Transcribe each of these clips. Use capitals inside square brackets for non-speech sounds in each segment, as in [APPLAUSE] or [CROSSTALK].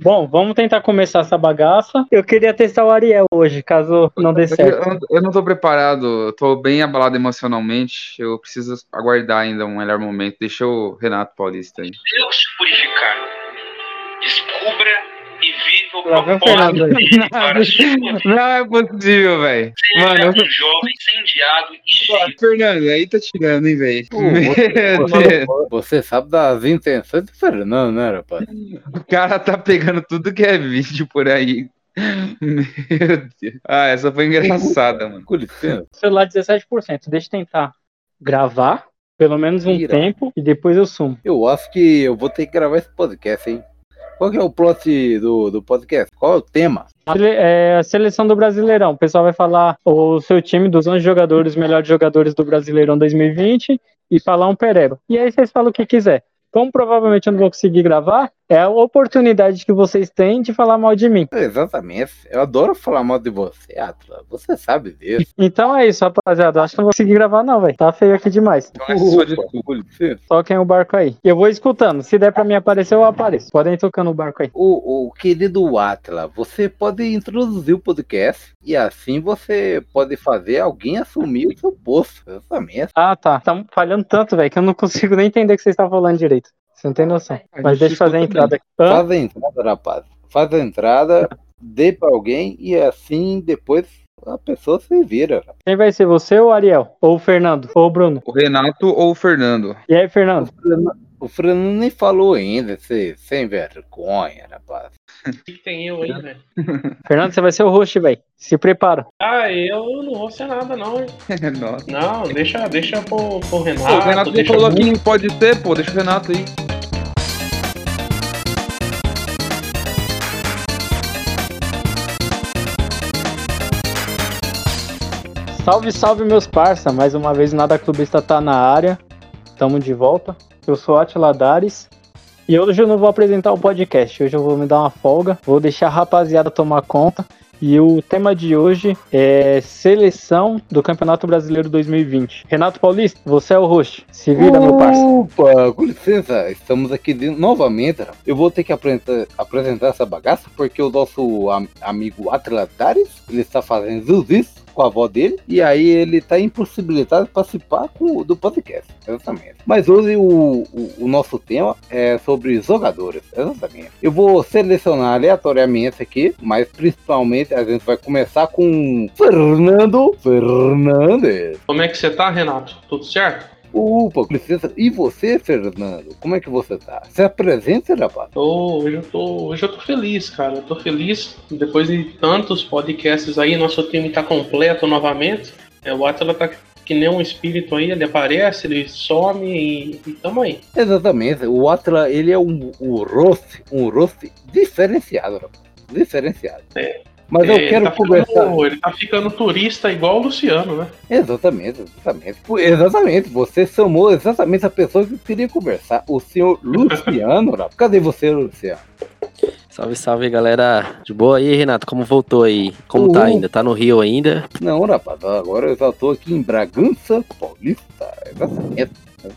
Bom, vamos tentar começar essa bagaça. Eu queria testar o Ariel hoje, caso não dê certo. Eu, eu não tô preparado, tô bem abalado emocionalmente. Eu preciso aguardar ainda um melhor momento. Deixa o Renato Paulista aí. Deus te purificar. Descubra propósito [LAUGHS] para. Não é possível, velho. Mano, eu- um jovem incendiado e cheio Fernando, aí tá tirando, hein, velho. Você, Deus. [LAUGHS] você- você sabe das intenções do Fernando, né, rapaz? O cara tá pegando tudo que é vídeo por aí. Meu Deus. Ah, essa foi engraçada, mano. Com licença. Celular 17%. Deixa eu tentar gravar, pelo menos um Tira. tempo, e depois eu sumo. Eu acho que eu vou ter que gravar esse podcast, hein? Qual que é o plot do, do podcast? Qual é o tema? É, a seleção do Brasileirão. O pessoal vai falar o seu time dos 11 jogadores, melhores jogadores do Brasileirão 2020 e falar um pereba. E aí vocês falam o que quiser. Como provavelmente eu não vou conseguir gravar, é a oportunidade que vocês têm de falar mal de mim. Exatamente. Eu adoro falar mal de você, Atlas. Você sabe disso. Então é isso, rapaziada. Acho que não vou conseguir gravar, não, velho. Tá feio aqui demais. Toquem o barco aí. Eu vou escutando. Se der pra mim aparecer, eu apareço. Podem ir tocando o barco aí. O, o querido Atlas, você pode introduzir o podcast e assim você pode fazer alguém assumir o seu posto. Exatamente. Ah, tá. Tá falhando tanto, velho, que eu não consigo nem entender o que vocês estão falando direito. Você não tem noção. A Mas deixa eu fazer a entrada aqui. Faz a entrada, rapaz. Faz a entrada, dê pra alguém e assim depois a pessoa se vira. Quem vai ser você ou o Ariel? Ou o Fernando? Ou o Bruno? O Renato ou o Fernando? E aí, Fernando? O Fernando nem falou ainda, você, sem vergonha, rapaz. O que que tem eu aí, velho? [LAUGHS] Fernando, você vai ser o host, velho. Se prepara. Ah, eu não vou ser nada, não, hein? [LAUGHS] Nossa. Não, deixa, deixa pro, pro Pô, Renato. o Renato nem deixa falou quem pode ser, pô. Deixa o Renato aí. Salve, salve, meus parça. Mais uma vez, o Nada Clubista tá na área. Tamo de volta. Eu sou Atila Dares. E hoje eu não vou apresentar o podcast. Hoje eu vou me dar uma folga. Vou deixar a rapaziada tomar conta. E o tema de hoje é seleção do Campeonato Brasileiro 2020. Renato Paulista, você é o host. Se vira, meu parça. Opa, com licença, estamos aqui de- novamente. Eu vou ter que apresentar, apresentar essa bagaça porque o nosso am- amigo Atlas Dares, ele está fazendo isso com a avó dele e aí ele está impossibilitado de participar com- do podcast. Exatamente. Mas hoje o, o, o nosso tema é sobre jogadores. Exatamente. Eu vou selecionar aleatoriamente aqui, mas principalmente a gente vai começar com Fernando Fernandes. Como é que você tá, Renato? Tudo certo? Opa, licença. E você, Fernando? Como é que você tá? Se apresente, rapaz. Tô, hoje, eu tô, hoje eu tô feliz, cara. Eu tô feliz. Depois de tantos podcasts aí, nosso time tá completo novamente. É, o Atila tá que nem um espírito aí, ele aparece, ele some e, e tamo aí. Exatamente. O Atlas, ele é um, um rosto, um rosto diferenciado, rapaz. Diferenciado. É. Mas eu É, ele quero tá conversar. ficando, ele tá ficando turista igual o Luciano, né? Exatamente, exatamente. Exatamente. Você chamou exatamente a pessoa que eu queria conversar. O senhor [LAUGHS] Luciano, rapaz. Cadê você, Luciano? Salve, salve, galera. De boa aí, Renato? Como voltou aí? Como tá ainda? Tá no Rio ainda? Não, rapaz. Agora eu já tô aqui em Bragança Paulista. Exatamente.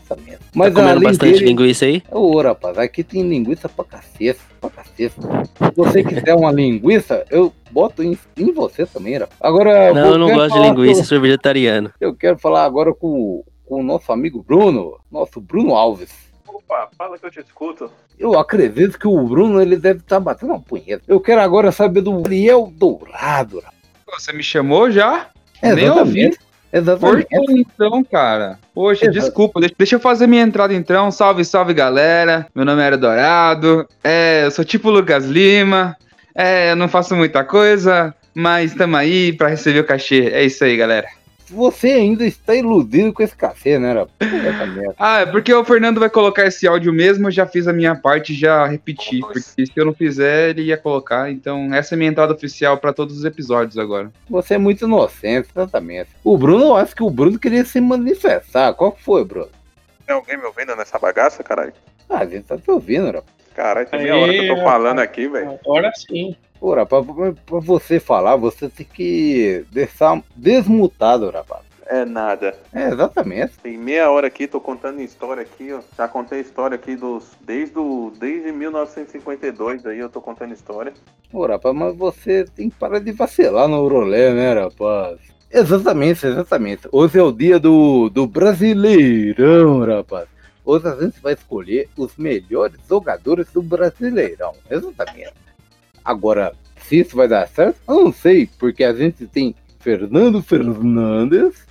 Tá Mas comendo além bastante dele, linguiça aí? Ô, rapaz, aqui tem linguiça pra cacete, pra cacete. Se você quiser uma linguiça, eu boto em, em você também, rapaz. Agora, Não, eu não quero gosto de falar linguiça, com- sou vegetariano. eu quero falar agora com, com o nosso amigo Bruno, nosso Bruno Alves. Opa, fala que eu te escuto. Eu acredito que o Bruno ele deve estar batendo uma punheta. Eu quero agora saber do Ariel Dourado. rapaz. Você me chamou já? Nem ouvi. Exatamente. Cortou então, cara. Poxa, Exato. desculpa. Deixa, eu fazer minha entrada então. Salve, salve, galera. Meu nome é Era Dourado. É, eu sou tipo Lucas Lima. É, eu não faço muita coisa, mas tamo aí pra receber o cachê. É isso aí, galera. Você ainda está iludido com esse café, né, rapaz? [LAUGHS] Ah, é porque o Fernando vai colocar esse áudio mesmo, eu já fiz a minha parte, já repeti. Porque se eu não fizer, ele ia colocar. Então, essa é a minha entrada oficial pra todos os episódios agora. Você é muito inocente, exatamente. O Bruno, eu acho que o Bruno queria se manifestar. Qual foi, Bruno? Tem alguém me ouvindo nessa bagaça, caralho? Ah, a gente tá te ouvindo, rapaz. Caralho, tem meia hora que eu tô falando aqui, velho. Agora sim. Ora, pra, pra- você falar, você tem que deixar desmutado, rapaz. É nada. É, exatamente. Tem meia hora aqui, tô contando história aqui, ó. Já contei história aqui dos. Desde, o, desde 1952 aí eu tô contando história. Ô, rapaz, mas você tem que parar de vacilar no rolê, né, rapaz? Exatamente, exatamente. Hoje é o dia do, do Brasileirão, rapaz. Hoje a gente vai escolher os melhores jogadores do Brasileirão. Exatamente. Agora, se isso vai dar certo, eu não sei, porque a gente tem Fernando Fernandes,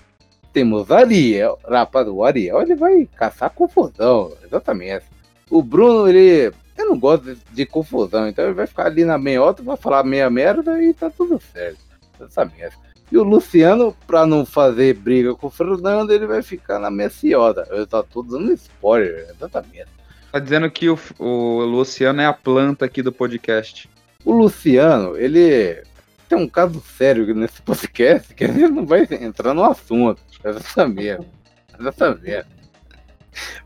temos Ariel. Rapaz, o Ariel ele vai caçar confusão, exatamente. O Bruno, ele. Eu não gosto de, de confusão, então ele vai ficar ali na meiota, vai falar meia merda e tá tudo certo. Exatamente. E o Luciano, pra não fazer briga com o Fernando, ele vai ficar na messiota. Eu tá tudo dando spoiler, exatamente. Tá dizendo que o, o Luciano é a planta aqui do podcast. O Luciano, ele tem um caso sério nesse [LAUGHS] podcast que ele não vai entrar no assunto. Exatamente. Exatamente.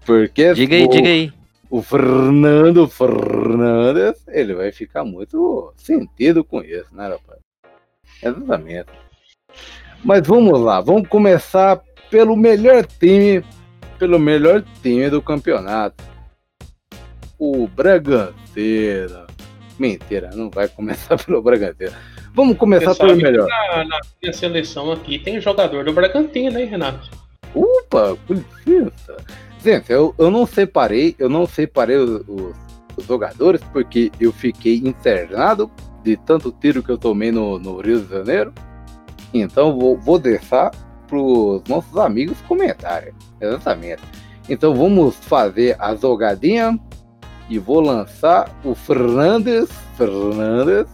Porque Diga aí, o, diga aí. o Fernando Fernandes, ele vai ficar muito sentido com isso, né, rapaz? Exatamente. Mas vamos lá, vamos começar pelo melhor time, pelo melhor time do campeonato. O Bragantino. Mentira, não vai começar [LAUGHS] pelo Bragantino. Vamos começar Você pelo melhor. Na, na minha seleção aqui tem jogador do Bragantino, hein, Renato? Opa, com licença. Gente, eu, eu não separei, eu não separei os, os- os jogadores porque eu fiquei internado de tanto tiro que eu tomei no, no Rio de Janeiro. Então vou, vou deixar para os nossos amigos comentarem. Exatamente. Então vamos fazer a jogadinha e vou lançar o Fernandes, Fernandes,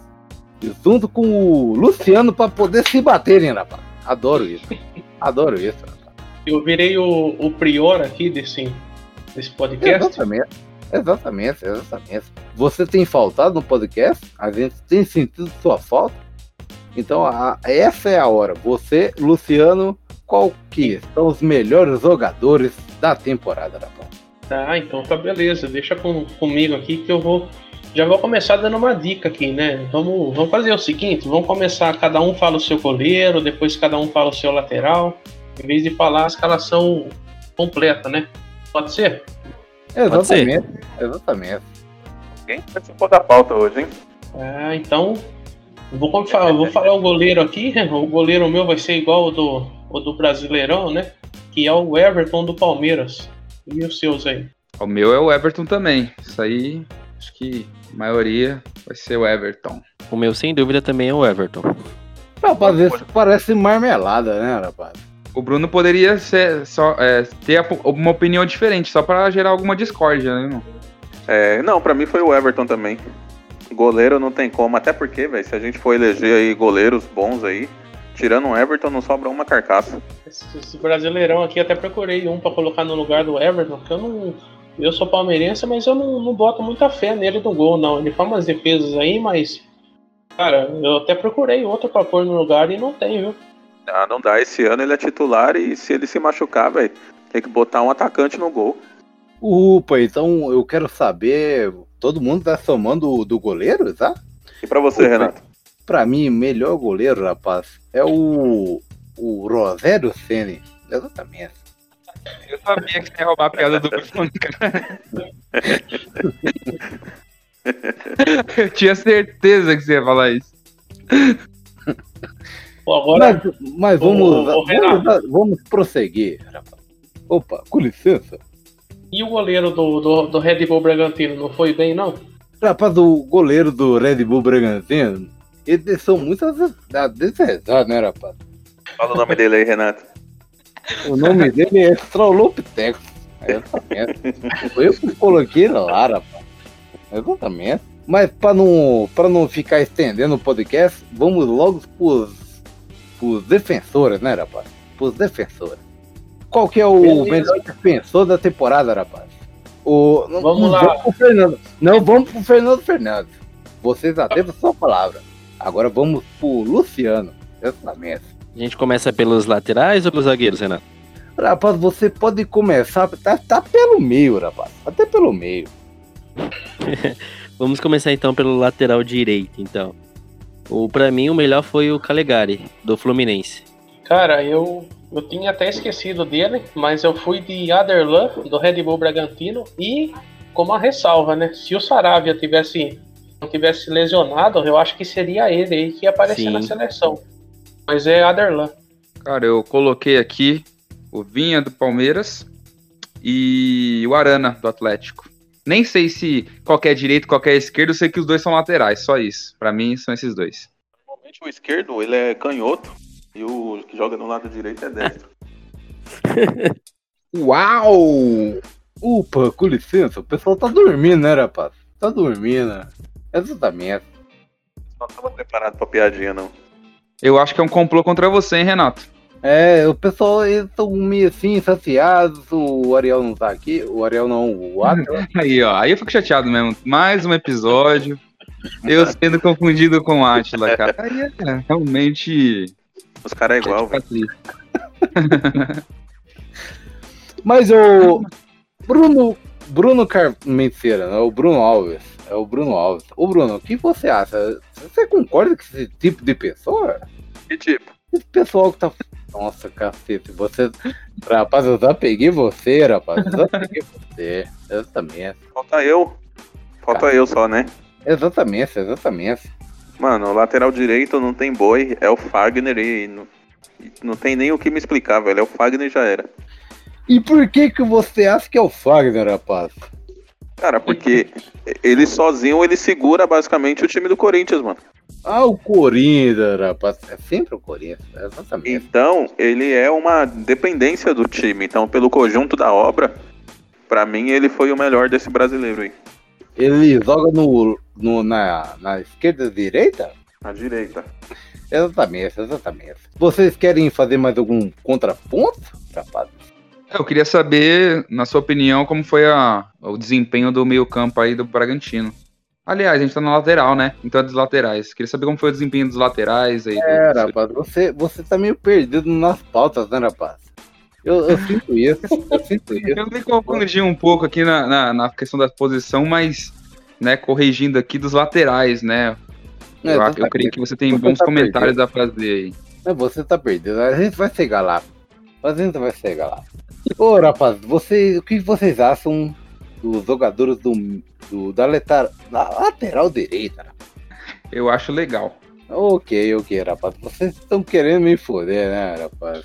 junto com o Luciano para poder se baterem, rapaz. Adoro isso. Adoro isso, rapaz. Eu virei o, o prior aqui desse, desse podcast. Exatamente. Exatamente, exatamente. Você tem faltado no podcast, a gente tem sentido sua falta. Então, a- essa é a hora. Você, Luciano, qual que são os melhores jogadores da temporada, rapaz? Tá, então tá beleza. Deixa com, comigo aqui que eu vou. Já vou começar dando uma dica aqui, né? Vamos, vamos fazer o seguinte: vamos começar, cada um fala o seu goleiro, depois cada um fala o seu lateral, em vez de falar a escalação completa, né? Pode ser? Pode ser. Exatamente, exatamente. Quem participou da pauta hoje, hein? Ah, então. eu Vou, vou falar o goleiro aqui. [LAUGHS] O goleiro meu vai ser igual o do, o do Brasileirão, né? Que é o Everton do Palmeiras. E os seus aí? O meu é o Everton também. Isso aí, acho que a maioria vai ser o Everton. O meu, sem dúvida, também é o Everton. Rapaz, isso parece marmelada, né, rapaz? O Bruno poderia ser só, é, ter uma opinião diferente, só pra gerar alguma discórdia, né, irmão? É, não, pra mim foi o Everton também. Goleiro não tem como, até porque, velho, se a gente for eleger aí goleiros bons aí, tirando o Everton, não sobra uma carcaça. Esse, esse Brasileirão aqui até procurei um pra colocar no lugar do Everton, que eu não. Eu sou palmeirense, mas eu não, não boto muita fé nele no gol, não. Ele faz umas defesas aí, mas. Cara, eu até procurei outro pra pôr no lugar e não tem, viu? Ah, não dá, esse ano ele é titular e se ele se machucar, velho, tem que botar um atacante no gol. Opa, então eu quero saber. Todo mundo tá somando o do goleiro, tá? E pra você, Opa. Renato? Pra mim, melhor goleiro, rapaz, é o. O Rogério Ceni. Exatamente. Eu sabia que você ia roubar a piada do Bruno, cara. Eu tinha certeza que você ia falar isso. Pô, agora. Mas, mas vamos, Ô, ô, Renato. vamos, vamos prosseguir, rapaz. Opa, com licença. E o goleiro do, do, do Red Bull Bragantino não foi bem, não? Rapaz, o goleiro do Red Bull Bragantino, eles são muito a desejar, né, rapaz? Fala o nome dele aí, Renato. O nome dele é Strolopitex. Exatamente. Foi eu que coloquei lá, rapaz. Exatamente. Mas para não, pra não ficar estendendo o podcast, vamos logo pros, pros defensores, né, rapaz? Pros defensores. Qual que é o Beleza. melhor defensor da temporada, rapaz? O, Vamos não lá. Vamos pro Fernando. Não vamos pro Fernando Fernandes. Vocês atentam a sua palavra. Agora vamos pro Luciano. Exatamente. A gente começa pelos laterais ou pelos zagueiros, Renato? Rapaz, você pode começar. Tá, tá pelo meio, rapaz. Até pelo meio. [LAUGHS] Vamos começar então pelo lateral direito, então. O, pra mim, o melhor foi o Calegari, do Fluminense. Cara, eu, eu tinha até esquecido dele, mas eu fui de Aderlan, do Red Bull Bragantino, e como uma ressalva, né? Se o Saravia tivesse não tivesse lesionado, eu acho que seria ele aí que ia aparecer Sim. na seleção. Mas é Aderlan. Cara, eu coloquei aqui o Vinha do Palmeiras e o Arana do Atlético. Nem sei se qualquer direito, qualquer esquerdo, eu sei que os dois são laterais, só isso. Pra mim são esses dois. Normalmente o esquerdo, ele é canhoto. E o que joga no lado direito é destro. [LAUGHS] Uau! Opa, com licença, o pessoal tá dormindo, né, rapaz? Tá dormindo. Exatamente. Não tava preparado pra piadinha, não. Eu acho que é um complô contra você, hein, Renato? É, o pessoal, eles estão meio assim, saciados, o Ariel não tá aqui, o Ariel não, o Atlas. [LAUGHS] Aí, ó. Aí eu fico chateado mesmo. Mais um episódio. Eu sendo confundido com o Atila, cara. Aí é realmente. Os caras é igual, velho. [LAUGHS] Mas o Bruno, Bruno Carmenceira, né? O Bruno Alves. É o Bruno Alves. Ô Bruno, o que você acha? Você concorda com esse tipo de pessoa? Que tipo? Esse pessoal que tá. Nossa, cacete, você. Rapaz, eu já peguei você, rapaz. Eu já peguei você. Exatamente. Falta eu. Falta eu só, né? Exatamente, exatamente. Mano, o lateral direito não tem boi, é o Fagner e não, não tem nem o que me explicar, velho. É o Fagner e já era. E por que que você acha que é o Fagner, rapaz? Cara, porque ele sozinho ele segura basicamente o time do Corinthians, mano. Ah, o Corinthians, rapaz. É sempre o Corinthians, exatamente. Então, ele é uma dependência do time. Então, pelo conjunto da obra, pra mim ele foi o melhor desse brasileiro aí. Ele joga no, no- na, na esquerda e direita? Na direita. Exatamente, exatamente. Vocês querem fazer mais algum contraponto, rapaz? Eu queria saber, na sua opinião, como foi a- o desempenho do meio-campo aí do Bragantino. Aliás, a gente tá na lateral, né? Então é dos laterais. Queria saber como foi o desempenho dos laterais aí. do- É, rapaz, você, você tá meio perdido nas pautas, né, rapaz? Eu, eu sinto isso, eu sinto [LAUGHS] isso. Eu me confundi um pouco aqui na, na, na questão da posição, mas, né, corrigindo aqui dos laterais, né? É, eu, eu tá creio que você tem você bons tá comentários a fazer aí. É, você tá perdido. A gente vai chegar lá. A gente vai chegar lá. Ô, rapaz, você, o que vocês acham dos jogadores do, do- da, letar, da lateral direita? rapaz? Eu acho legal. Ok, ok, rapaz. Vocês estão querendo me foder, né, rapaz?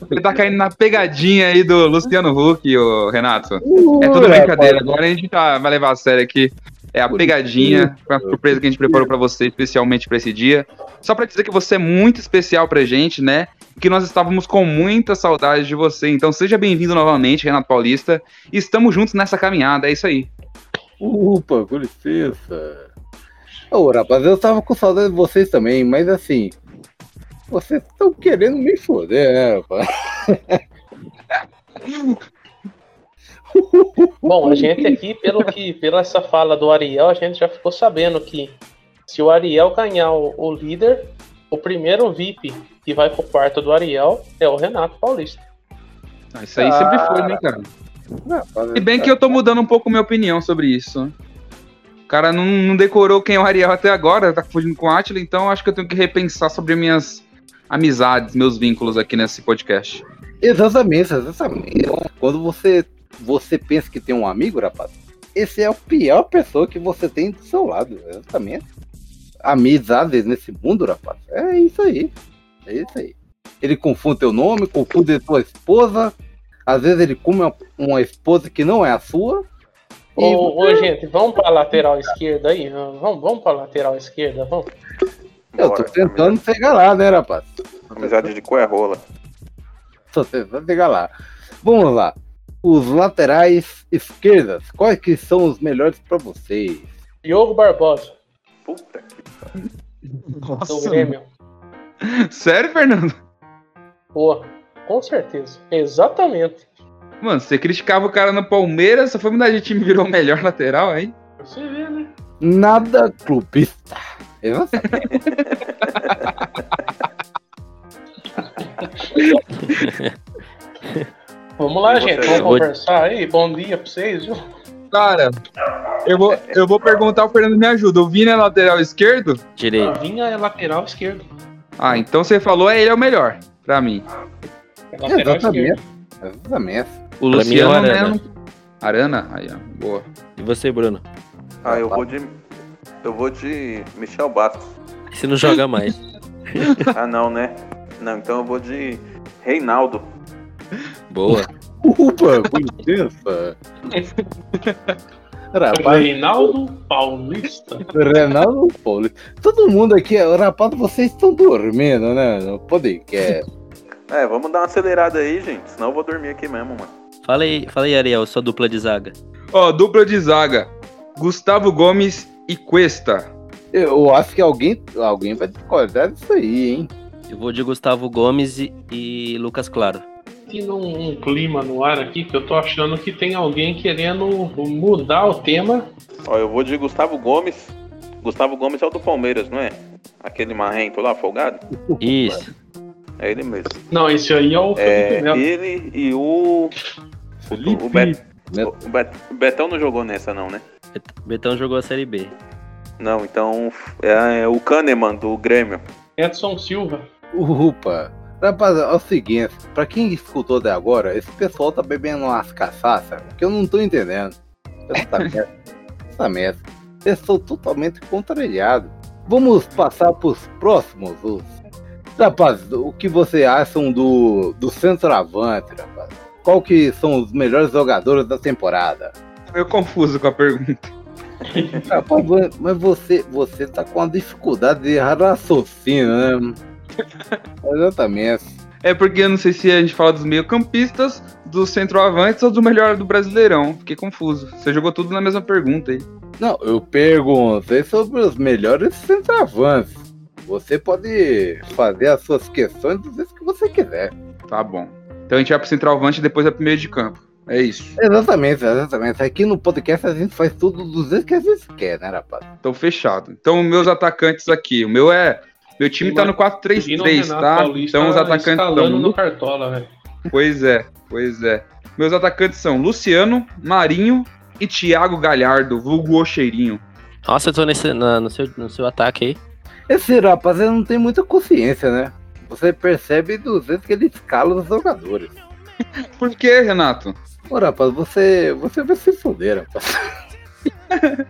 Você tá caindo na pegadinha aí do Luciano Huck, ô Renato. É Uh, tudo brincadeira. rapaz. Agora a gente tá, vai levar a sério aqui. É a pegadinha, uma surpresa que a gente preparou pra você especialmente pra esse dia. Só pra dizer que você é muito especial pra gente, né? Que nós estávamos com muita saudade de você. Então seja bem-vindo novamente, Renato Paulista. Estamos juntos nessa caminhada, é isso aí. Opa, com licença. Ô, rapaz, eu tava com saudade de vocês também, mas assim. Vocês estão querendo me foder, né, rapaz? [LAUGHS] Bom, a gente aqui, pelo que, pela essa fala do Ariel, a gente já ficou sabendo que se o Ariel ganhar o, o líder, o primeiro VIP que vai pro quarto do Ariel é o Renato Paulista. Ah, Isso aí sempre foi, né, cara? Rapaz, Se bem que eu tô mudando um pouco minha opinião sobre isso. O cara não, não decorou quem é o Ariel até agora, tá confundindo com o Atila, então acho que eu tenho que repensar sobre minhas amizades, meus vínculos aqui nesse podcast. Exatamente, exatamente. Quando você, você pensa que tem um amigo, rapaz, esse é a pior pessoa que você tem do seu lado, exatamente. Amizades nesse mundo, rapaz, é isso aí. É isso aí. Ele confunde teu nome, confunde tua esposa. Às vezes ele come uma, uma esposa que não é a sua. E Ô, ô, gente, vamos pra lateral esquerda aí? Vamos, vamos pra lateral esquerda, vamos. eu tô Bora, tentando chegar lá, né, rapaz? Amizade de cu é rola. Tô tentando chegar lá. Vamos lá. Os laterais esquerdas, quais que são os melhores pra vocês? Diogo Barbosa, Puta que do Grêmio. Sério, Fernando? Pô, com certeza. Exatamente. Mano, você criticava o cara no Palmeiras, só foi mudar de time virou o melhor lateral, hein? Você vê, né? Nada clubista. Exatamente. Vamos lá, gente. você? Vamos Eu conversar aí. Bom dia pra vocês, viu? Cara, eu vou, eu vou perguntar, o Fernando me ajuda. O Vini é lateral esquerdo? Direito. Vinha é lateral esquerdo. Ah, então você falou, é ele é o melhor. Pra mim. É lateral Exatamente. esquerdo. Exatamente. O Pra mim é o Luciano, né? Arana. não- Arana? Aí, ó. Boa. E você, Bruno? Ah, eu vou de. Eu vou de Michel Bastos. Você não joga mais. [LAUGHS] Ah, não, né? Não, então eu vou de Reinaldo. Boa. Upa, com licença. Rapaz, Reinaldo Paulista. Renaldo Paulo. Todo mundo aqui, rapaz, vocês estão dormindo, né? No podcast. É, vamos dar uma acelerada aí, gente. Senão eu vou dormir aqui mesmo, mano. Fala aí, fala aí, Ariel, sua dupla de zaga. Ó, dupla de zaga. Gustavo Gomes e Cuesta. Eu acho que alguém, alguém vai discordar disso aí, hein? Eu vou de Gustavo Gomes e, e Lucas Claro. Tem um, um clima no ar aqui que eu tô achando que tem alguém querendo mudar o tema. Ó, eu vou de Gustavo Gomes. Gustavo Gomes é o do Palmeiras, não é? Aquele marrento lá, folgado? Isso. É ele mesmo. Não, esse aí é o É, Felipe Melo. ele e o. O, Bet- o Bet- o Betão não jogou nessa, não, né? Bet- Betão jogou a Série B. Não, então é, é o Kahneman do Grêmio. Edson Silva. Upa. Rapaz, é o seguinte, pra quem escutou até agora, esse pessoal tá bebendo umas cachaças que eu não tô entendendo. Essa [LAUGHS] merda. Essa merda. Eu estou totalmente contrariado. Vamos passar pros próximos. Os... Rapaz, o que você acham do, do centroavante, rapaz? Qual que são os melhores jogadores da temporada? Meio confuso com a pergunta. Rapaz, mas você, você tá com uma dificuldade de raciocínio, né? [LAUGHS] Exatamente. É porque eu não sei se a gente fala dos meio-campistas, dos centroavantes ou do melhor do Brasileirão. Fiquei confuso. Você jogou tudo na mesma pergunta aí. Não, eu perguntei sobre os melhores centroavantes. Você pode fazer as suas questões do jeito que você quiser. Tá bom. Então a gente vai pro centroavante e depois é pro meio de campo. É isso. Exatamente, exatamente. Aqui no podcast a gente faz tudo do jeito que a gente quer, né, rapaz? Então fechado. Então meus atacantes aqui. O meu é. Meu time tá no Seguindo o 4-3-3, Renato tá? Paulista Então os atacantes são. no Cartola, velho. Pois é, pois é. Meus atacantes são Luciano, Marinho e Thiago Galhardo, vulgo o cheirinho. Nossa, eu tô nesse, na- no, seu, no seu ataque aí. Esse rapaz ele não tem muita consciência, né? Você percebe do jeito que ele escala os jogadores. [LAUGHS] Por que, Renato? Ô, rapaz, você, você vai se fuder, rapaz. [LAUGHS]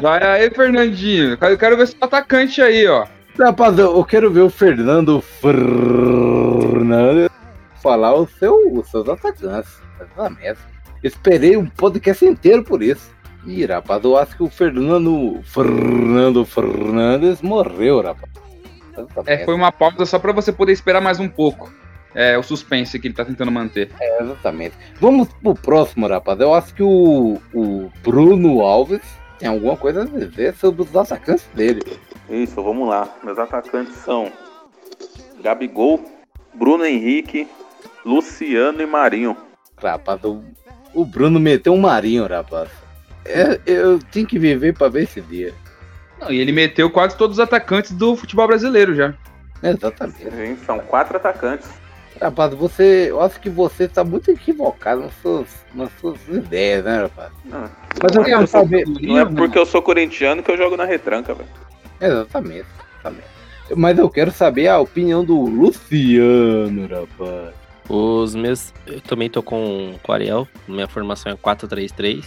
Vai aí, Fernandinho. Eu quero ver seu atacante aí, ó. Rapaz, eu quero ver o Fernando Fernandes falar o seu, os seus atacantes. Exatamente. Esperei um podcast inteiro por isso. Ih, rapaz, eu acho que o Fernando Fernando Fernandes morreu, rapaz. É, foi uma pausa só pra você poder esperar mais um pouco. É, o suspense que ele tá tentando manter. É, exatamente. Vamos pro próximo, rapaz. Eu acho que o, o Bruno Alves tem alguma coisa a dizer sobre os atacantes dele. Isso, vamos lá. Meus atacantes são Gabigol, Bruno Henrique, Luciano e Marinho. Rapaz, o, o Bruno meteu um marinho, rapaz. É, eu tenho que viver pra ver esse dia. Não, e ele meteu quase todos os atacantes do futebol brasileiro já. Exatamente. Gente, são quatro atacantes. Rapaz, você. Eu acho que você tá muito equivocado nas suas, nas suas ideias, né, rapaz? Não, Mas eu não é eu sou- saber. não é porque eu sou corintiano que eu jogo na retranca, velho. Exatamente, exatamente. Mas eu quero saber a opinião do Luciano, rapaz. Os meus. Eu também tô com, com o Ariel. Minha formação é 4-3-3.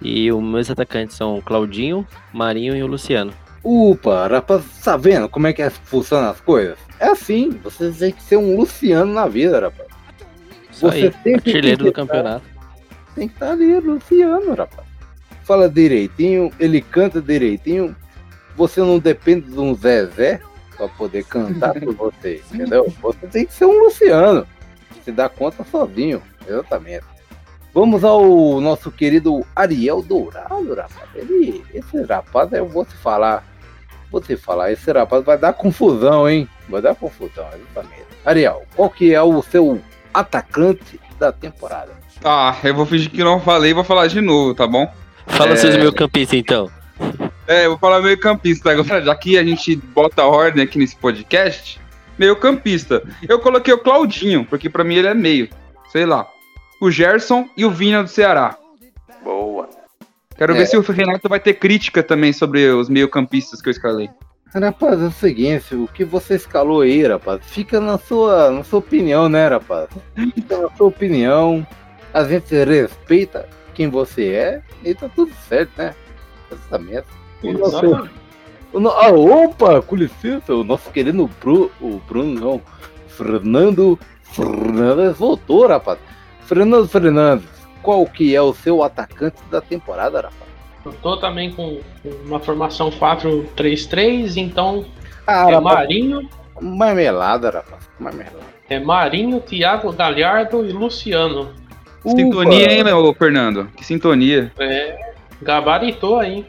E os meus atacantes são o Claudinho, Marinho e o Luciano. Upa, rapaz, tá vendo como é que funcionam as coisas? É assim, você tem que ser um Luciano na vida, rapaz. Isso Você aí, tem que artilheiro do tentar. campeonato. Tem que estar ali, Luciano, rapaz. Fala direitinho, ele canta direitinho. Você não depende de um Zezé pra poder cantar por você, entendeu? Você tem que ser um Luciano. Se dá conta sozinho, exatamente. Vamos ao nosso querido Ariel Dourado, rapaz. Ele, esse rapaz, eu vou te falar. Vou te falar, esse rapaz vai dar confusão, hein? Vai dar confusão, exatamente. Ariel, qual que é o seu atacante da temporada? Tá, eu vou fingir que não falei e vou falar de novo, tá bom? Fala É. seus meio campistas então. É, eu vou falar meio campista agora, já que a gente bota a ordem aqui nesse podcast. Meio campista. Eu coloquei o Claudinho, porque pra mim ele é meio. Sei lá. O Gerson e o Vinha do Ceará. Quero É. ver se o Renato vai ter crítica também sobre os meio campistas que eu escalei. Rapaz, é o seguinte, o que você escalou aí, rapaz, fica na sua, na sua opinião, né, rapaz? Fica na sua opinião. A gente respeita quem você é e tá tudo certo, né? Exatamente. O nosso, o no- ah, opa, com licença, o nosso querido Bru, o Bruno, não, Fernando Fernandes voltou, rapaz. Fernando Fernandes, qual que é o seu atacante da temporada, rapaz? Eu tô também com uma formação 4-3-3, então Ah, é rapaz, Marinho, marmelada, rapaz, marmelada. é Marinho, Thiago Galhardo e Luciano. Sintonia, Ufa, hein, meu Fernando? Que sintonia. É, gabaritou aí.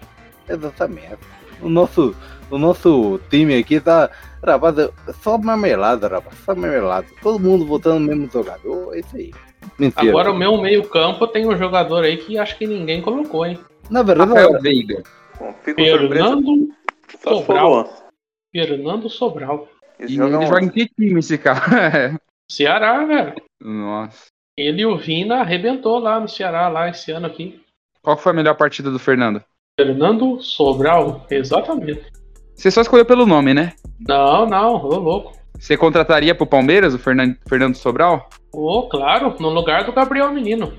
Exatamente. O nosso, o nosso time aqui tá. Rapaz, só marmelada, rapaz. Só marmelada. Todo mundo votando no mesmo jogador. É isso aí. Mentira. Agora o meu meio-campo tem um jogador aí que acho que ninguém colocou, hein? Na verdade, Rafael Veiga. Fernando, Sobral. Fernando Sobral. Esse E é ele um- joga em que time esse cara? [LAUGHS] Ceará, velho. Nossa. Ele e o Vina arrebentou lá no Ceará, lá esse ano aqui. Qual foi a melhor partida do Fernando? Fernando Sobral, exatamente. Você só escolheu pelo nome, né? Não, não, ô louco. Você contrataria pro Palmeiras o Fernan- Fernando Sobral? Ô, claro, no lugar do Gabriel Menino.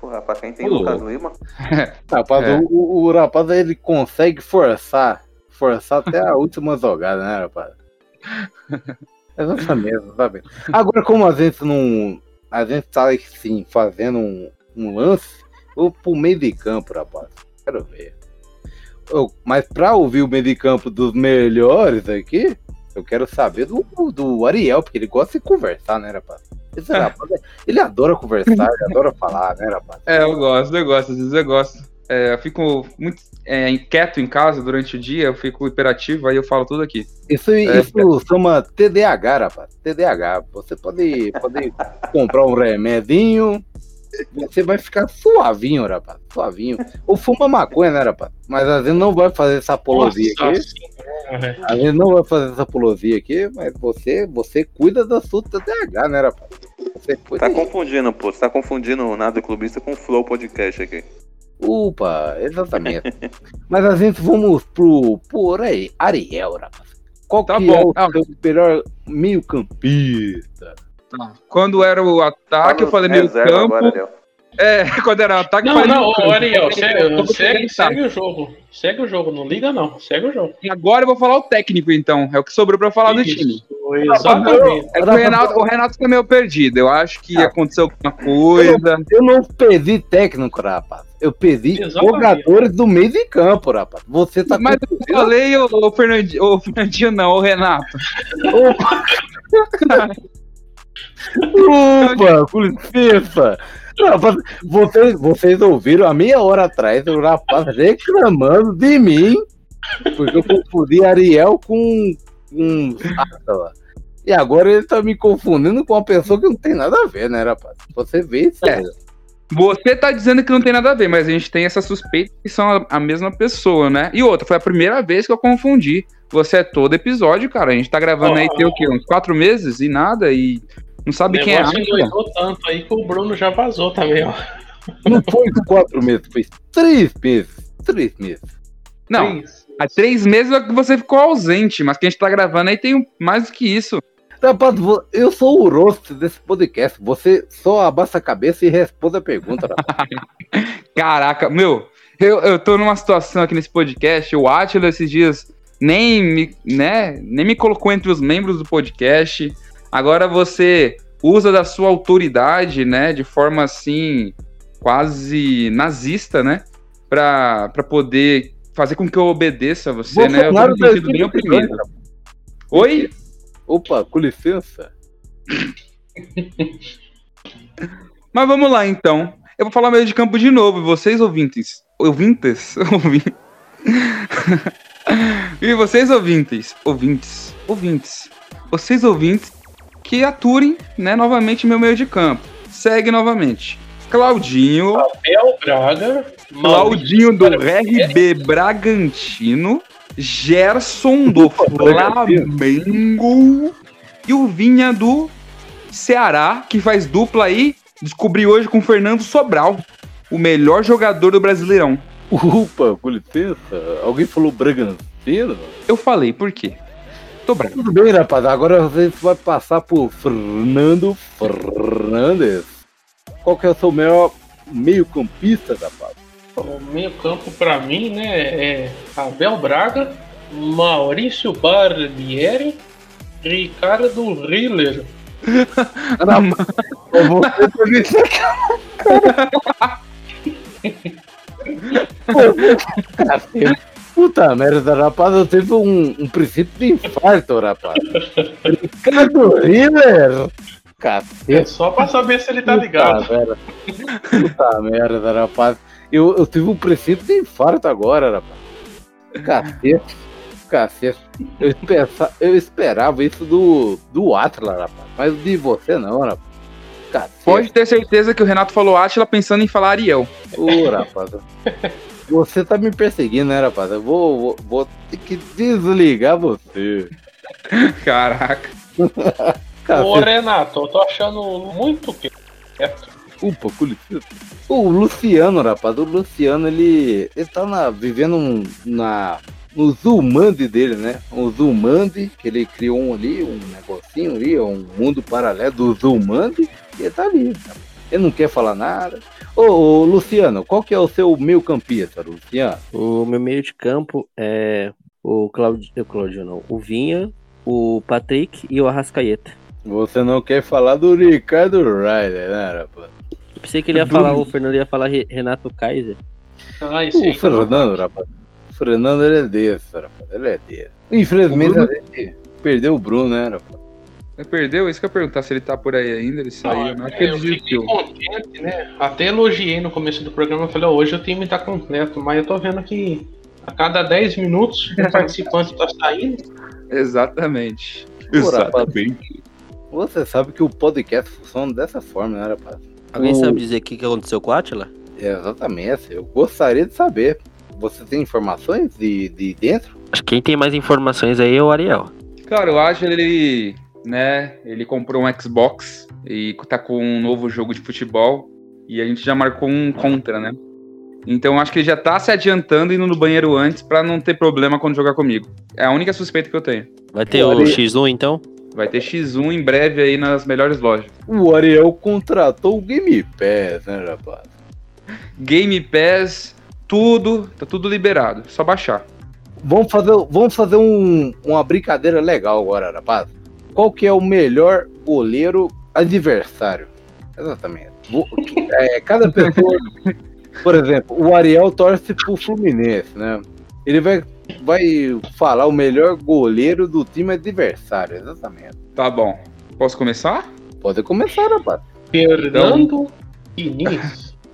Porra, pra quem tem Lucas. Lima. [LAUGHS] rapaz, É. o, o, rapaz ele consegue forçar. Forçar até a [LAUGHS] última jogada, né, rapaz? [LAUGHS] Exatamente, exatamente. Agora, como a gente não. A gente tá assim, fazendo um, um lance, vou pro meio de campo, rapaz. Quero ver. Eu- mas pra ouvir o meio de campo dos melhores aqui, eu quero saber do, do Ariel, porque ele gosta de conversar, né, rapaz? Esse rapaz, ele adora conversar, ele adora falar, né, rapaz? É, eu gosto, eu gosto, às vezes eu gosto. É, eu fico muito é, inquieto em casa durante o dia, eu fico hiperativo, aí eu falo tudo aqui. Isso, É. isso chama TDAH, rapaz. TDAH. Você pode, pode [LAUGHS] comprar um remedinho, você vai ficar suavinho, rapaz. Suavinho. Ou fuma maconha, né, rapaz? Mas a gente não vai fazer essa apologia Nossa aqui. senhora. A gente não vai fazer essa apologia aqui, mas você, você cuida da sua TDAH, né, rapaz? Você cuida Tá confundindo, pô. Você tá confundindo o Nada Clubista com o Flow Podcast aqui. Upa, exatamente. [LAUGHS] Mas a gente vamos pro, por aí, Ariel, rapaz. Qual Tá que bom. é o Ah. seu melhor meio campista? Quando era o ataque, eu falei meio campo. agora. É, [LAUGHS] quando era ataque, eu Não, falei não, meio campo. Ariel, segue, Eu segue, segue o jogo. Segue o jogo, não liga não. Segue o jogo. Agora eu vou falar o técnico, então. É o que sobrou pra falar do time. Isso, Exatamente. É que o Renato, o Renato tá meio perdido. Eu acho que Ah. aconteceu alguma coisa. Eu não pedi técnico, rapaz. Eu pedi Exatamente. jogadores do meio de campo, rapaz. Você tá Mas eu falei o, o Fernandinho, o Fernandinho não, o Renato. [LAUGHS] Opa, com licença. Rapaz, vocês, vocês ouviram há meia hora atrás o rapaz reclamando de mim porque eu confundi Ariel com um Átila. E agora ele tá me confundindo com uma pessoa que não tem nada a ver, né, rapaz? Você vê isso. É. Você tá dizendo que não tem nada a ver, mas a gente tem essa suspeita que são a, a mesma pessoa, né? E outra, foi a primeira vez que eu confundi. Você é todo episódio, cara. A gente tá gravando aí tem o quê? Uns quatro meses e nada, e não sabe quem é Átila. endoidou tanto aí que o Bruno já vazou também, ó. Não foi quatro meses, foi três meses. Três meses. Não, Isso. há três meses é que você ficou ausente, mas que a gente tá gravando aí tem mais do que isso. Rapaz, eu sou o rosto desse podcast. Você só abaixa a cabeça e responde a pergunta, rapaz. [LAUGHS] Caraca, meu, eu, eu tô numa situação aqui nesse podcast, o Atila esses dias nem me, né, nem me colocou entre os membros do podcast. Agora você usa da sua autoridade, né, de forma assim, quase nazista, né, pra, pra poder fazer com que eu obedeça a você, né? Eu tô me sentindo bem 2022, oprimido. Oi? Opa, com licença. [LAUGHS] Mas vamos lá então. Eu vou falar meio de campo de novo, vocês ouvintes. Ouvintes? [LAUGHS] Ouvi- [LAUGHS] e vocês ouvintes, ouvintes, ouvintes. Vocês ouvintes que aturem, né, novamente meu meio de campo. Segue novamente. Claudinho, Abel Braga. Claudinho do RB Bragantino, Gerson do Flamengo e o Vinha do Ceará, que faz dupla aí. Descobri hoje com o Fernando Sobral, o melhor jogador do Brasileirão. Upa, com licença. Alguém falou Bragantino? Eu falei, por quê? Tô bravo. Tudo bem, rapaz. Agora você vai passar por Fernando Fernandes. Qual que é o seu melhor meio-campista, rapaz? O meio campo pra mim, né, é Abel Braga, Maurício Barbieri, Ricardo Riller. Você também Cacete. Puta merda, rapaz, eu tive um, um princípio de infarto, rapaz. Ricardo Hiller! É Cacete. só pra saber se ele tá ligado. Puta merda, Puta merda rapaz. Eu, eu tive um princípio de infarto agora, rapaz. Cacete. Cacete. Eu, espe- eu esperava isso do, do Atlas, rapaz. Mas de você não, rapaz. Cacete. Pode ter certeza que o Renato falou Atila pensando em falar Ariel. Ô, rapaz. Você tá me perseguindo, né, rapaz? Eu vou, vou, vou ter que desligar você. [LAUGHS] Caraca. Ô. Renato, eu tô achando muito quieto. Licença. O Luciano, rapaz, o Luciano, ele, ele tá na- vivendo um, na, no Zulmande dele, né? Um Zulmande, que ele criou um ali, um negocinho ali, um mundo paralelo do Zulmande, e ele tá ali. cara. Ele não quer falar nada. Ô, ô, Luciano, qual que é o seu meio campista, Luciano? O meu meio de campo é o Claudio, o Claudio não, o Vinha, o Patrick e o Arrascaeta. Você não quer falar do Ricardo Ryder, né, rapaz? Eu pensei que ele ia falar, o Fernando ia falar Re- Renato Kaiser. Ai, sim. O Fernando, rapaz. O Fernando, ele é desse, rapaz. Ele é desse. Infelizmente, O Bruno- a gente perdeu o Bruno, né, rapaz? Perdeu? Isso que eu ia perguntar se ele tá por aí ainda. Ele saiu. Não, que É, eu fiquei contente, né? Até elogiei no começo do programa. Eu falei, ó, hoje o time tá completo, mas eu tô vendo que a cada 10 minutos o [LAUGHS] participante tá saindo. Exatamente. Exatamente. Você sabe que o podcast funciona dessa forma, né, rapaz? Alguém O- sabe dizer o que, que aconteceu com o Atila? Exatamente. Eu gostaria de saber. Você tem informações de, de dentro? Acho que quem tem mais informações aí é o Ariel. Cara, eu acho ele, né? Ele comprou um Xbox e tá com um novo jogo de futebol. E a gente já marcou um contra, né? Então acho que ele já tá se adiantando indo no banheiro antes pra não ter problema quando jogar comigo. É a única suspeita que eu tenho. Vai ter o Ari- X1 então? Vai ter X1 em breve aí nas melhores lojas. O Ariel contratou o Game Pass, né, rapaz? Game Pass, tudo, tá tudo liberado. Só baixar. Vamos fazer, vamos fazer um- uma brincadeira legal agora, rapaz. Qual que é o melhor goleiro adversário? Exatamente. [LAUGHS] É, cada pessoa, por exemplo, o Ariel torce pro Fluminense, né? Ele vai, vai falar o melhor goleiro do time adversário, exatamente. Tá bom. Posso começar? Pode começar, rapaz. Fernando Diniz. [LAUGHS]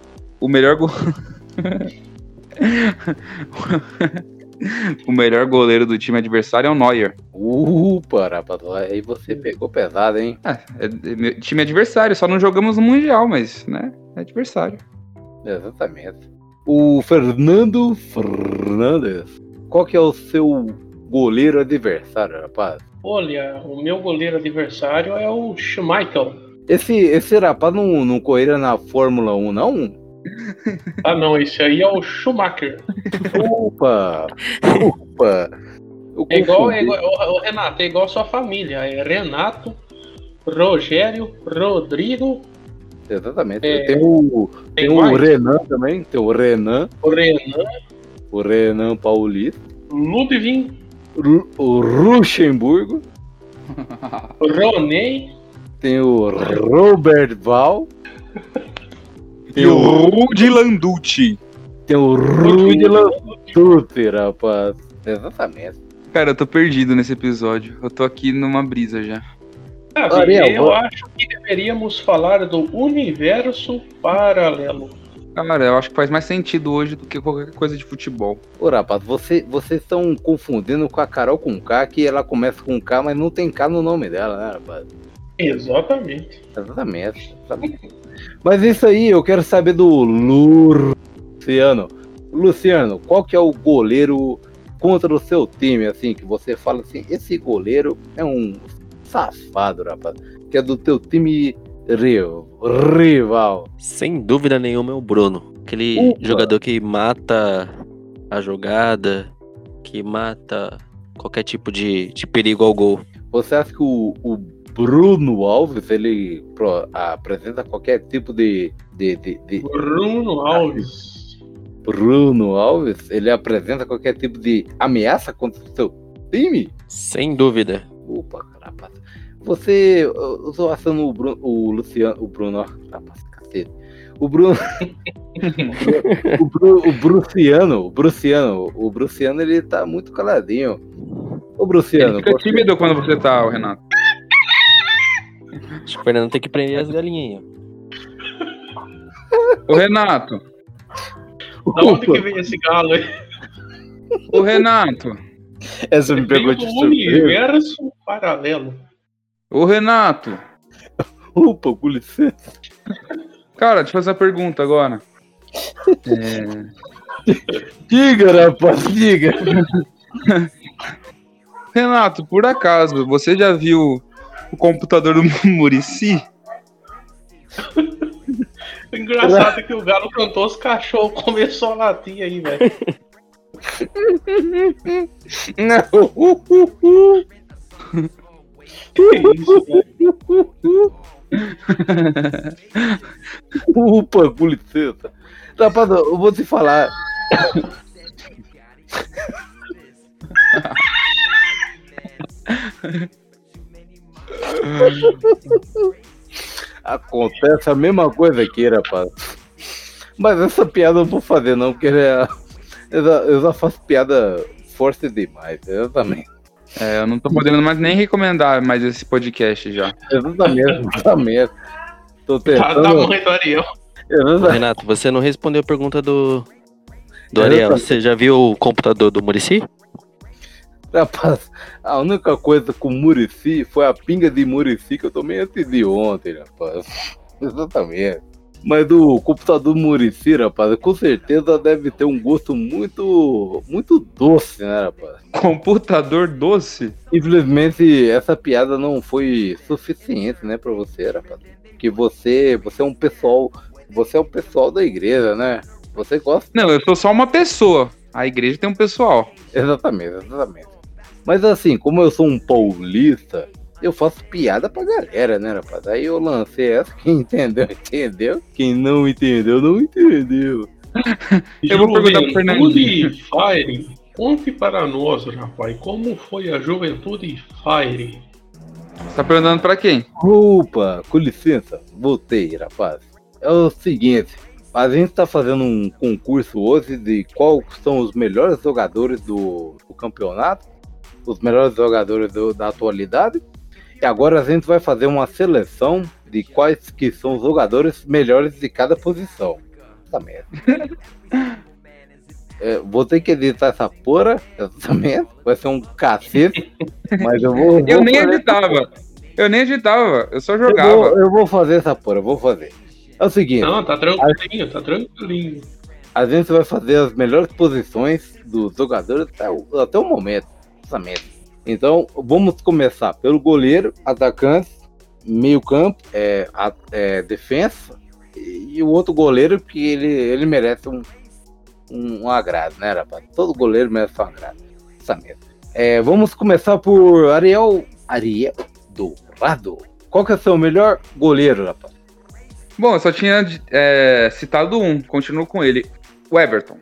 O melhor go... [LAUGHS] [LAUGHS] o melhor goleiro do time adversário é o Neuer. Upa, rapaz, aí você pegou pesado, hein? É, é, é time adversário, só não jogamos no Mundial, mas, né, é adversário. Exatamente. O Fernando Fernandes. Qual que é o seu goleiro adversário, rapaz? Olha, o meu goleiro adversário é o Schmeichel. Esse, esse rapaz não, não correria na Fórmula 1, não? [LAUGHS] Ah, não, esse aí é o Schumacher. Opa! Opa! É igual, é igual ô, Renato, é igual sua família. É Renato, Rogério, Rodrigo, Exatamente. É, Tem o, tem tem o? Renan também. Tem o Renan. Renan, O Renan Paulista. Ludwig, Ru- O Luxemburgo. Roney, Tem o Robert Val. [LAUGHS] E o Rudi Landucci. Tem o Rudi Lantucci, rapaz. Exatamente. Cara, eu tô perdido nesse episódio. Eu tô aqui numa brisa já. Sabe, Ariel, eu vou- acho que deveríamos falar do universo paralelo. Cara, eu acho que faz mais sentido hoje do que qualquer coisa de futebol. Ô, rapaz, você, vocês estão confundindo com a Carol com K, que ela começa com K, mas não tem K no nome dela, né, rapaz? Exatamente. Exatamente. exatamente. Mas isso aí, eu quero saber do Luciano. Luciano, qual que é o goleiro contra o seu time, assim, que você fala assim, esse goleiro é um safado, rapaz, que é do teu time ri- rival. Sem dúvida nenhuma é o Bruno. Aquele Opa. jogador que mata a jogada, que mata qualquer tipo de, de perigo ao gol. Você acha que o, o Bruno Alves, ele pro- apresenta qualquer tipo de, de, de, de- Bruno Alves. Bruno Alves, ele apresenta qualquer tipo de ameaça contra o seu time? Sem dúvida. Opa, rapaz. Você, eu tô achando o, Bruno, o Luciano, o Bruno, rapaz, cacete. O Bruno, [LAUGHS] o, Bru, o Bruciano, o Bruciano, o Bruciano, ele tá muito caladinho. Ô, Ele Bruciano, fica você- tímido quando você tá, Renato. Acho que o Fernando tem que prender as galinhas. Ô, Renato. Da onde que vem esse galo aí? Ô, Renato. essa me pegou de um surpresa. universo paralelo. Ô, Renato. Opa, com licença. Cara, deixa eu fazer uma pergunta agora. É... Diga, rapaz, diga. [LAUGHS] Renato, por acaso, você já viu o computador do [LAUGHS] Murici? O [LAUGHS] engraçado é que o galo cantou, os cachorros começou a latir aí, velho. [LAUGHS] Não. Que isso, velho? Opa, com licença. Rapaz, eu vou te falar. Acontece a mesma coisa aqui, rapaz. Mas essa piada eu não vou fazer não, porque é- eu, já, eu já faço piada forte demais, exatamente. É, eu não tô podendo mais nem recomendar mais esse podcast já. Exatamente, exatamente. Tô Tá da tentando. mãe do Ariel. exatamente. Renato, você não respondeu a pergunta do, do Ariel. Você já viu o computador do Murici? Rapaz, a única coisa com Murici foi a pinga de Murici que eu tomei antes de ontem, rapaz. [LAUGHS] Exatamente. Mas o computador Murici, rapaz, com certeza deve ter um gosto muito, muito doce, né, rapaz? Computador doce? Infelizmente, essa piada não foi suficiente, né, pra você, rapaz. Que você, você é um pessoal, você é um pessoal da igreja, né? Você gosta Não, eu sou só uma pessoa. A igreja tem um pessoal. Exatamente, exatamente. Mas assim, como eu sou um paulista, eu faço piada pra galera, né, rapaz? Aí eu lancei essa, [LAUGHS] quem entendeu, entendeu. Quem não entendeu, não entendeu. [LAUGHS] Eu vou perguntar pro Juventude Fire. Conte para nós, rapaz, como foi a Juventude Fire? Tá perguntando pra quem? Opa, com licença, voltei, rapaz. É o seguinte, a gente tá fazendo um concurso hoje de quais são os melhores jogadores do, do campeonato, os melhores jogadores do- da atualidade. E agora a gente vai fazer uma seleção de quais que são os jogadores melhores de cada posição. Essa merda. [LAUGHS] É, vou ter que editar essa porra, exatamente. Vai ser um cacete. Mas eu vou. Eu vou nem editava. Eu nem editava, eu só eu jogava. vou, eu vou fazer essa porra, eu vou fazer. É o seguinte, Não, tá tranquilinho, tá tranquilinho. a gente vai fazer as melhores posições dos jogadores até o, até o momento. Exatamente. Então, vamos começar pelo goleiro, atacante, meio campo, é, é, defesa e, o outro goleiro que ele, ele merece um, um, um agrado, né, rapaz? Todo goleiro merece um agrado. Exatamente. É, vamos começar por Ariel, Ariel Dourado. Qual que é o seu melhor goleiro, rapaz? Bom, eu só tinha é, citado um, continuo com ele. O Everton.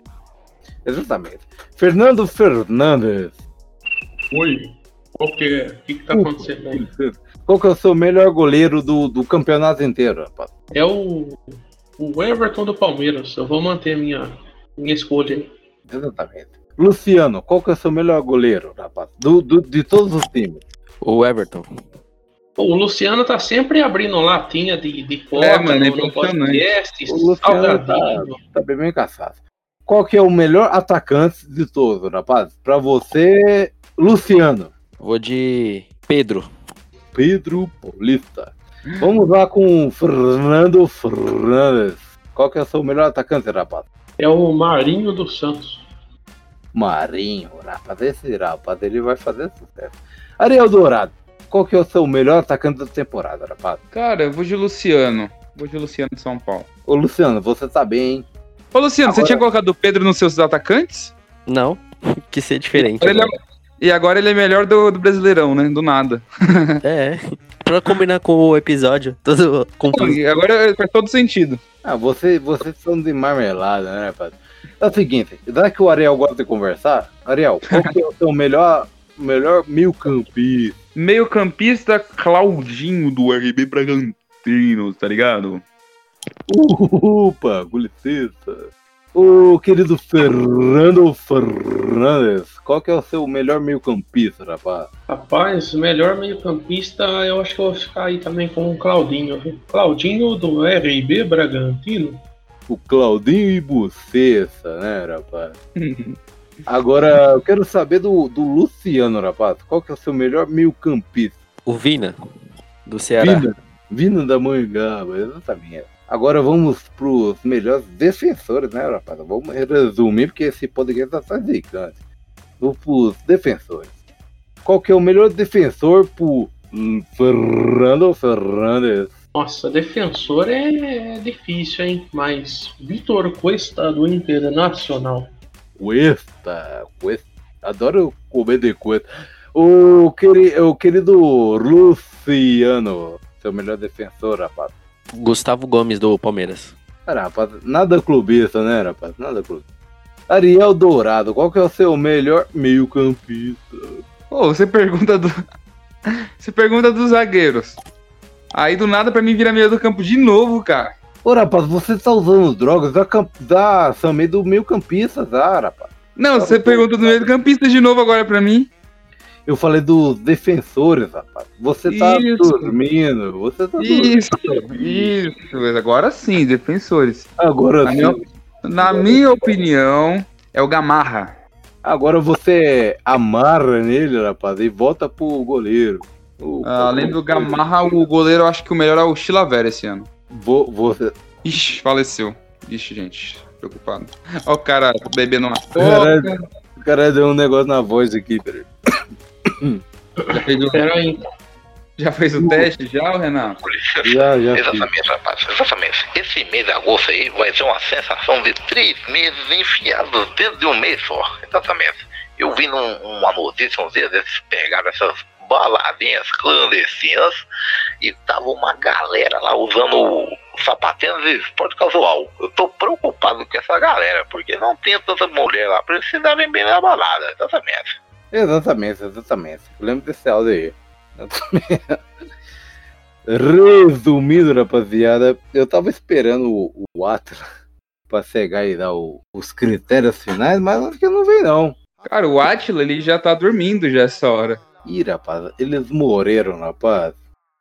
Exatamente. Fernando Fernandes. Oi, qual que é? O que, que tá acontecendo aí? Qual que é o seu melhor goleiro do, do campeonato inteiro, rapaz? É o, o Everton do Palmeiras. Eu vou manter minha, minha escolha aí. Exatamente. Luciano, qual que é o seu melhor goleiro, rapaz? Do, do- de todos os times. O Everton. O Luciano tá sempre abrindo latinha de, de coca É, mano, é no, podcast, O Luciano tá, salgadinho. tá bem, bem caçado. Qual que é o melhor atacante de todos, rapaz? Pra você, Luciano. Vou de Pedro. Pedro Paulista. Vamos lá com o Fernando Fernandes. Qual que é o seu melhor atacante, rapaz? É o Marinho dos Santos. Marinho, rapaz. Esse rapaz, ele vai fazer sucesso. Ariel Dourado. Qual que é o seu melhor atacante da temporada, rapaz? Cara, eu vou de Luciano. Vou de Luciano de São Paulo. Ô, Luciano, você tá bem, hein? Ô, Luciano, você Agora- tinha colocado o Pedro nos seus atacantes? Não, [LAUGHS] que ser diferente. Agora ele agora. é- E agora ele é melhor do, do Brasileirão, né? Do nada. [LAUGHS] É, pra combinar com o episódio, todo confuso. Agora faz todo sentido. Ah, você, vocês são de marmelada, né, rapaz? É o seguinte, já que o Ariel gosta de conversar, Ariel, qual que é o seu melhor, melhor meio campista? Meio campista Claudinho do RB Bragantino, tá ligado? Opa, com licença. O querido Fernando Fernandes, qual que é o seu melhor meio campista, rapaz? Rapaz, melhor meio-campista, eu acho que eu vou ficar aí também com o Claudinho. viu? Claudinho do RB Bragantino. O Claudinho e Bucessa, né, rapaz? [LAUGHS] Agora, eu quero saber do, do Luciano, rapaz. Qual que é o seu melhor meio campista? O Vina, do Ceará. Vina, Vina da Mangaba, exatamente. Agora vamos pros melhores defensores, né, rapaz? Vamos resumir, porque esse podcast tá gigante. Vamos pros defensores. Qual que é o melhor defensor pro Fernando Fernandes? Nossa, defensor é, é difícil, hein? Mas Vitor Cuesta do Internacional. Cuesta, Cuesta. Adoro comer de Cuesta. O, queri, o querido Luciano, seu melhor defensor, rapaz. Gustavo Gomes do Palmeiras. Cara, rapaz, nada clubista, né, rapaz? Nada clubista. Ariel Dourado, qual que é o seu melhor meio campista? Pô, você pergunta do. [LAUGHS] Você pergunta dos zagueiros. Aí do nada pra mim vira meio do campo de novo, cara. Ô, rapaz, você tá usando drogas da, camp... da do meio campista, tá, rapaz? Não, você pergunta do meio do campista de novo agora pra mim. Eu falei dos defensores, rapaz. Você tá Isso. dormindo, você tá dormindo. Isso, isso. Agora sim, defensores. Agora Na sim. minha, na minha opinião, é o Gamarra. Agora você amarra nele, rapaz, e volta pro goleiro. O- Ah, Além do Gamarra, o goleiro eu acho que o melhor é o Chilavera esse ano. Vo- você... Ixi, faleceu. Ixi, gente, preocupado. Ó o cara bebendo uma coca. O cara deu um negócio na voz aqui, peraí. Já fez o, já fez o teste já, o Renan? Com licença. Já, já fiz. Exatamente, rapaz, exatamente. Esse mês de agosto aí vai ser uma sensação de três meses enfiados dentro de um mês só. Exatamente. Eu vi num, uma notícia uns dias desses pegaram essas baladinhas clandestinas e tava uma galera lá usando sapatinhos de esporte casual. Eu tô preocupado com essa galera, porque não tem tanta mulher lá pra eles se darem bem na balada. Exatamente. Exatamente, exatamente. Eu lembro desse áudio aí. [LAUGHS] Resumindo, rapaziada, eu tava esperando o, o Atlas pra chegar e dar o- os critérios finais, mas acho que não vem não. Cara, o Atila, ele já tá dormindo já essa hora. Ih, rapaz, eles morreram, rapaz.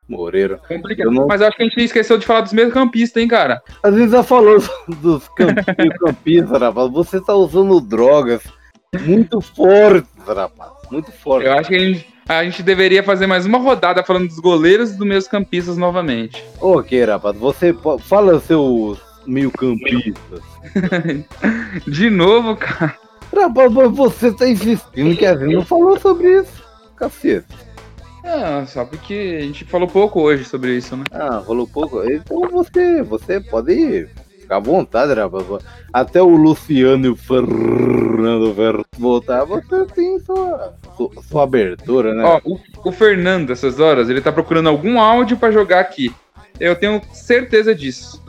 Morreram. Complicado. Eu não- Mas acho que a gente esqueceu de falar dos meio campistas, hein, cara? Às vezes já falou [LAUGHS] dos camp- campistas, rapaz. Você tá usando drogas muito fortes, rapaz. Muito fortes. Eu acho que a gente, a gente deveria fazer mais uma rodada falando dos goleiros e dos meus campistas novamente. Ok, rapaz, você fala seus meio campistas. [LAUGHS] De novo, cara. Rapaz, mas você tá insistindo que a gente não falou sobre isso. Cacete. Ah, só porque a gente falou pouco hoje sobre isso, né? Ah, falou pouco. Então você, você pode ficar à vontade, rapaz. Até o Luciano e o Fernando voltar, você tem sua, sua, sua abertura, né? Ó, o, o Fernando, essas horas, ele tá procurando algum áudio pra jogar aqui. Eu tenho certeza disso.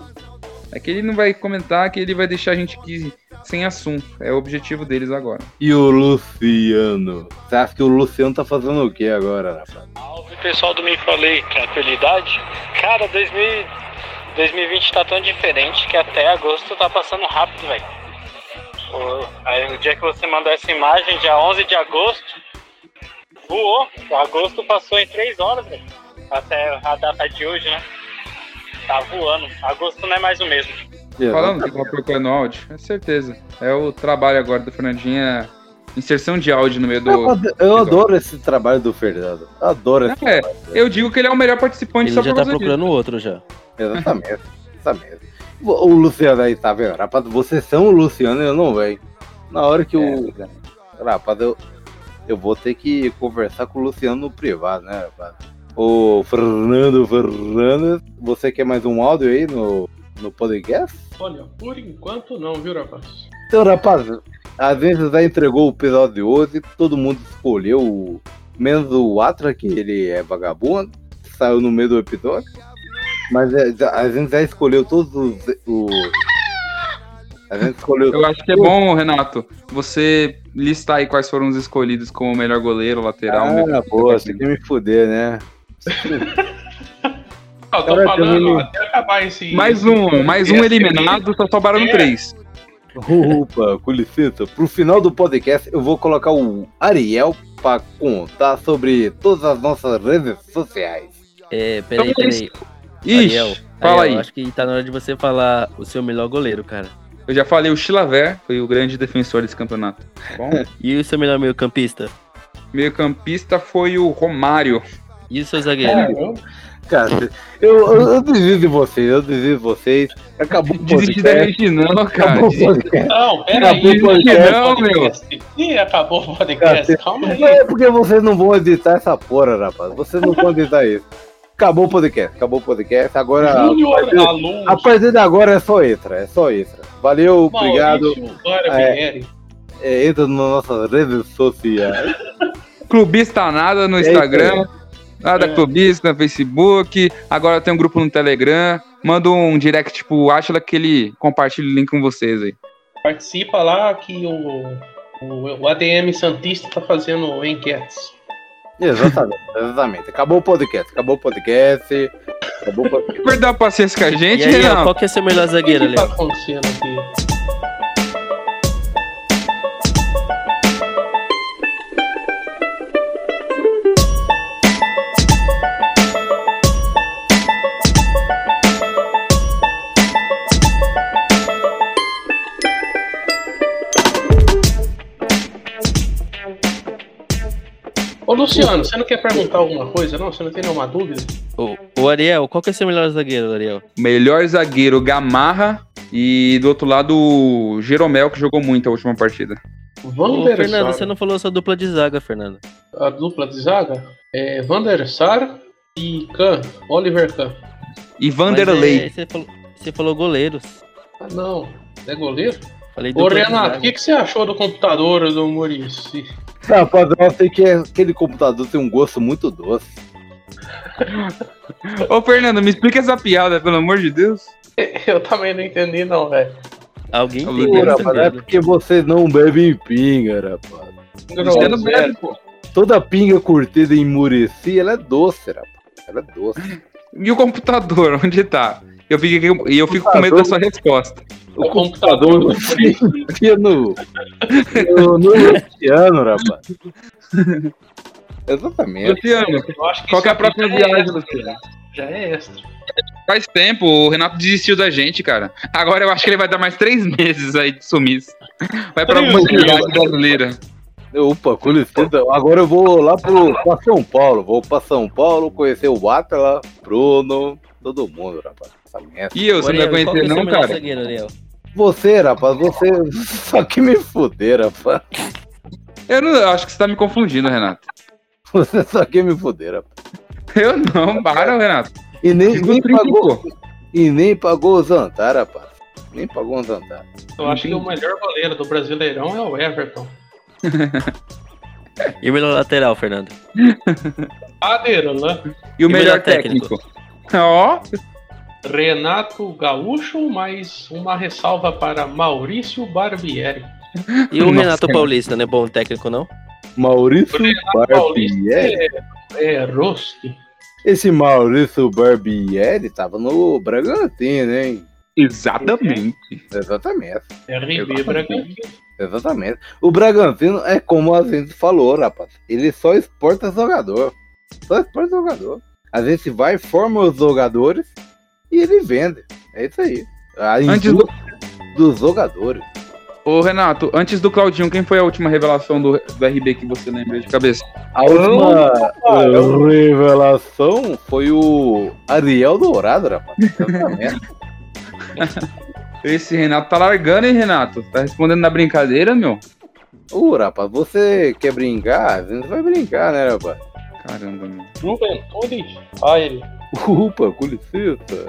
É que ele não vai comentar, que ele vai deixar a gente aqui sem assunto. É o objetivo deles agora. E o Luciano? Você acha que o Luciano tá fazendo o que agora, rapaz? Salve pessoal do Me Falei, tranquilidade? Cara, 2000, 2020 tá tão diferente que até agosto tá passando rápido, velho. O- Aí o dia que você mandou essa imagem, dia 11 de agosto, voou. Agosto passou em 3 horas, velho. Até a data de hoje, né? Tá voando. Agosto não é mais o mesmo. Falando que procurando áudio, é certeza. É o trabalho agora do Fernandinho, é inserção de áudio no meio do. Eu, eu adoro esse trabalho do Fernando. Eu adoro esse É, trabalho. eu digo que ele é o melhor participante Ele só já tá causa disso. procurando outro já. Exatamente. exatamente. O o Luciano aí, tá vendo? Rapaz, vocês são o Luciano e eu não venho. Na hora que o. Rapaz, eu, eu vou ter que conversar com o Luciano no privado, né, rapaz? O Fernando Fernandes, você quer mais um áudio aí no, no podcast? Olha, por enquanto não, viu, rapaz? Então, rapaz, a gente já entregou o episódio de hoje, todo mundo escolheu, o- menos o Atra, que ele é vagabundo, saiu no meio do episódio. Mas é, a gente já escolheu todos os. os- a gente escolheu. Eu acho que é bom, Renato, você listar aí quais foram os escolhidos como o melhor goleiro, lateral. Ah, melhor boa, você quer me fuder, né? Eu tô Cara, falando, até acabar esse. Mais um, mais um eliminado, só sobraram É. três. Opa, com licença. Pro final do podcast, eu vou colocar o Ariel pra contar sobre todas as nossas redes sociais. É, peraí, Então é peraí. Ixi, Ariel, fala Ariel, aí. Acho que tá na hora de você falar o seu melhor goleiro, cara. Eu já falei, o Chilaver foi o grande defensor desse campeonato. Tá bom? [LAUGHS] E o seu melhor meio campista? Meio campista foi o Romário. E o seu zagueiro? Caramba. Cara, eu, eu, eu desisto de vocês, eu desisto de vocês. Acabou o Desistir da gente não, cara. Acabou o podcast. Não, Acabou peraí. o podcast. Não, meu. Ih, acabou o podcast. Calma aí. É porque vocês não vão editar essa porra, rapaz. Vocês não vão editar isso. Acabou o podcast, acabou o podcast. Agora, a Júnior a partir de agora é só extra, é só extra. Valeu, obrigado. Maurício Barbieri. É, entra nas nossas redes sociais. Clubista nada no É Instagram. Nada É. clubista no Facebook. Agora tem um grupo no Telegram. Manda um direct pro Atila que ele compartilha o link com vocês aí. Participa lá que o, o, o ADM Santista tá fazendo enquetes. Exatamente, [LAUGHS] exatamente. Acabou o podcast, acabou o podcast. Acabou o podcast. Perdeu a paciência com a gente, E aí, ó, qual que é seu melhor O que, zagueiro, que tá Léo? acontecendo aqui? Luciano, você não quer perguntar alguma coisa, não? Você não tem nenhuma dúvida? O, o Ariel, qual que é seu melhor zagueiro, Ariel? Melhor zagueiro Gamarra. E do outro lado, o Jeromel, que jogou muito a última partida. Van Ô, Fernando, Sar. você não falou sua dupla de zaga, Fernando. A dupla de zaga é Van der Sar e Kahn, Oliver Kahn. E Vanderlei. é, você, falou, você falou goleiros. Ah, não. É goleiro? Falei Ô, Renato, o que, que você achou do computador do Murici? Rapaz, eu sei que aquele computador tem um gosto muito doce. Ô, Fernando, me explica essa piada, pelo amor de Deus. Eu também não entendi, não, velho. Alguém essa rapaz, é porque vocês não bebem pinga, rapaz. Você não bebe, pô. Toda pinga curtida em Murici, ela é doce, rapaz. Ela é doce. E o computador, [LAUGHS] onde tá? Eu fico, e eu fico com medo da sua resposta. O O computador. Enfia no, no, no Luciano, rapaz. Exatamente. Luciano, Eu acho que qual que é a próxima é viagem, extra, Luciano? Já é extra. Faz tempo, o Renato desistiu da gente, cara. Agora eu acho que ele vai dar mais três meses aí de sumiço. Vai pra alguma Três cidade brasileira. Opa, com licença. Agora eu vou lá pro, pra São Paulo. Vou pra São Paulo conhecer o Atala, Bruno, todo mundo, rapaz. Essa merda. E eu, você não vai conhecer é não, cara? zagueiro? Você, rapaz, você só que me fuder, rapaz. Eu não acho que você tá me confundindo, Renato. Você só que me fuder, rapaz. Eu não, para, Renato. E nem, Fico nem pagou, e nem pagou o Zantar, rapaz. Nem pagou o Zantar. Eu acho que o melhor goleiro do Brasileirão é o Everton. [LAUGHS] E o melhor lateral, Fernando? Padeiro, né? E o E melhor melhor técnico? técnico? Ó, Renato Gaúcho, mais uma ressalva para Maurício Barbieri. E o Nossa, Renato cara. Paulista, não é bom técnico, não? Maurício Barbieri. é, é Roski. Esse Maurício Barbieri tava no Bragantino, hein? exatamente. Exatamente. RB. Bragantino. Exatamente. O Bragantino é como a gente falou, rapaz. Ele só exporta jogador. Só exporta jogador. A gente vai, forma os jogadores e ele vende. É isso aí. A Antes do- dos jogadores. Ô, Renato, antes do Claudinho, quem foi a última revelação do, do RB que você lembra de cabeça? A última revelação foi o Ariel Dourado, rapaz. [LAUGHS] Esse Renato tá largando, hein, Renato? Tá respondendo na brincadeira, meu? Ô, rapaz, você quer brincar? Gente vai brincar, né, rapaz? Caramba, meu. Juventude. Ah, ele. Upa, com licença.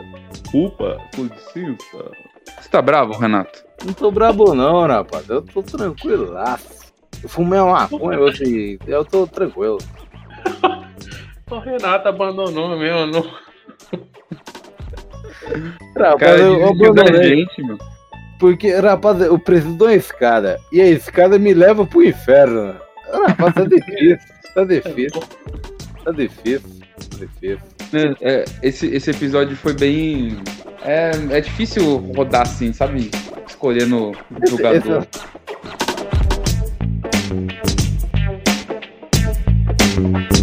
Upa, com licença. Você tá bravo, Renato? Não tô brabo não, rapaz. Eu tô tranquilaço. Eu fumei uma maconha hoje e eu tô tranquilo. [LAUGHS] O Renato abandonou mesmo. Não... [LAUGHS] Rapaz, Cara, eu da abandonei. gente, meu. Porque, rapaz, eu preciso de uma escada. E a escada me leva pro inferno. Rapaz, tá [LAUGHS] difícil. Tá difícil. Tá difícil. Né, é, esse, esse episódio foi bem. É, é difícil rodar assim, sabe? Escolhendo o jogador. Esse, esse... É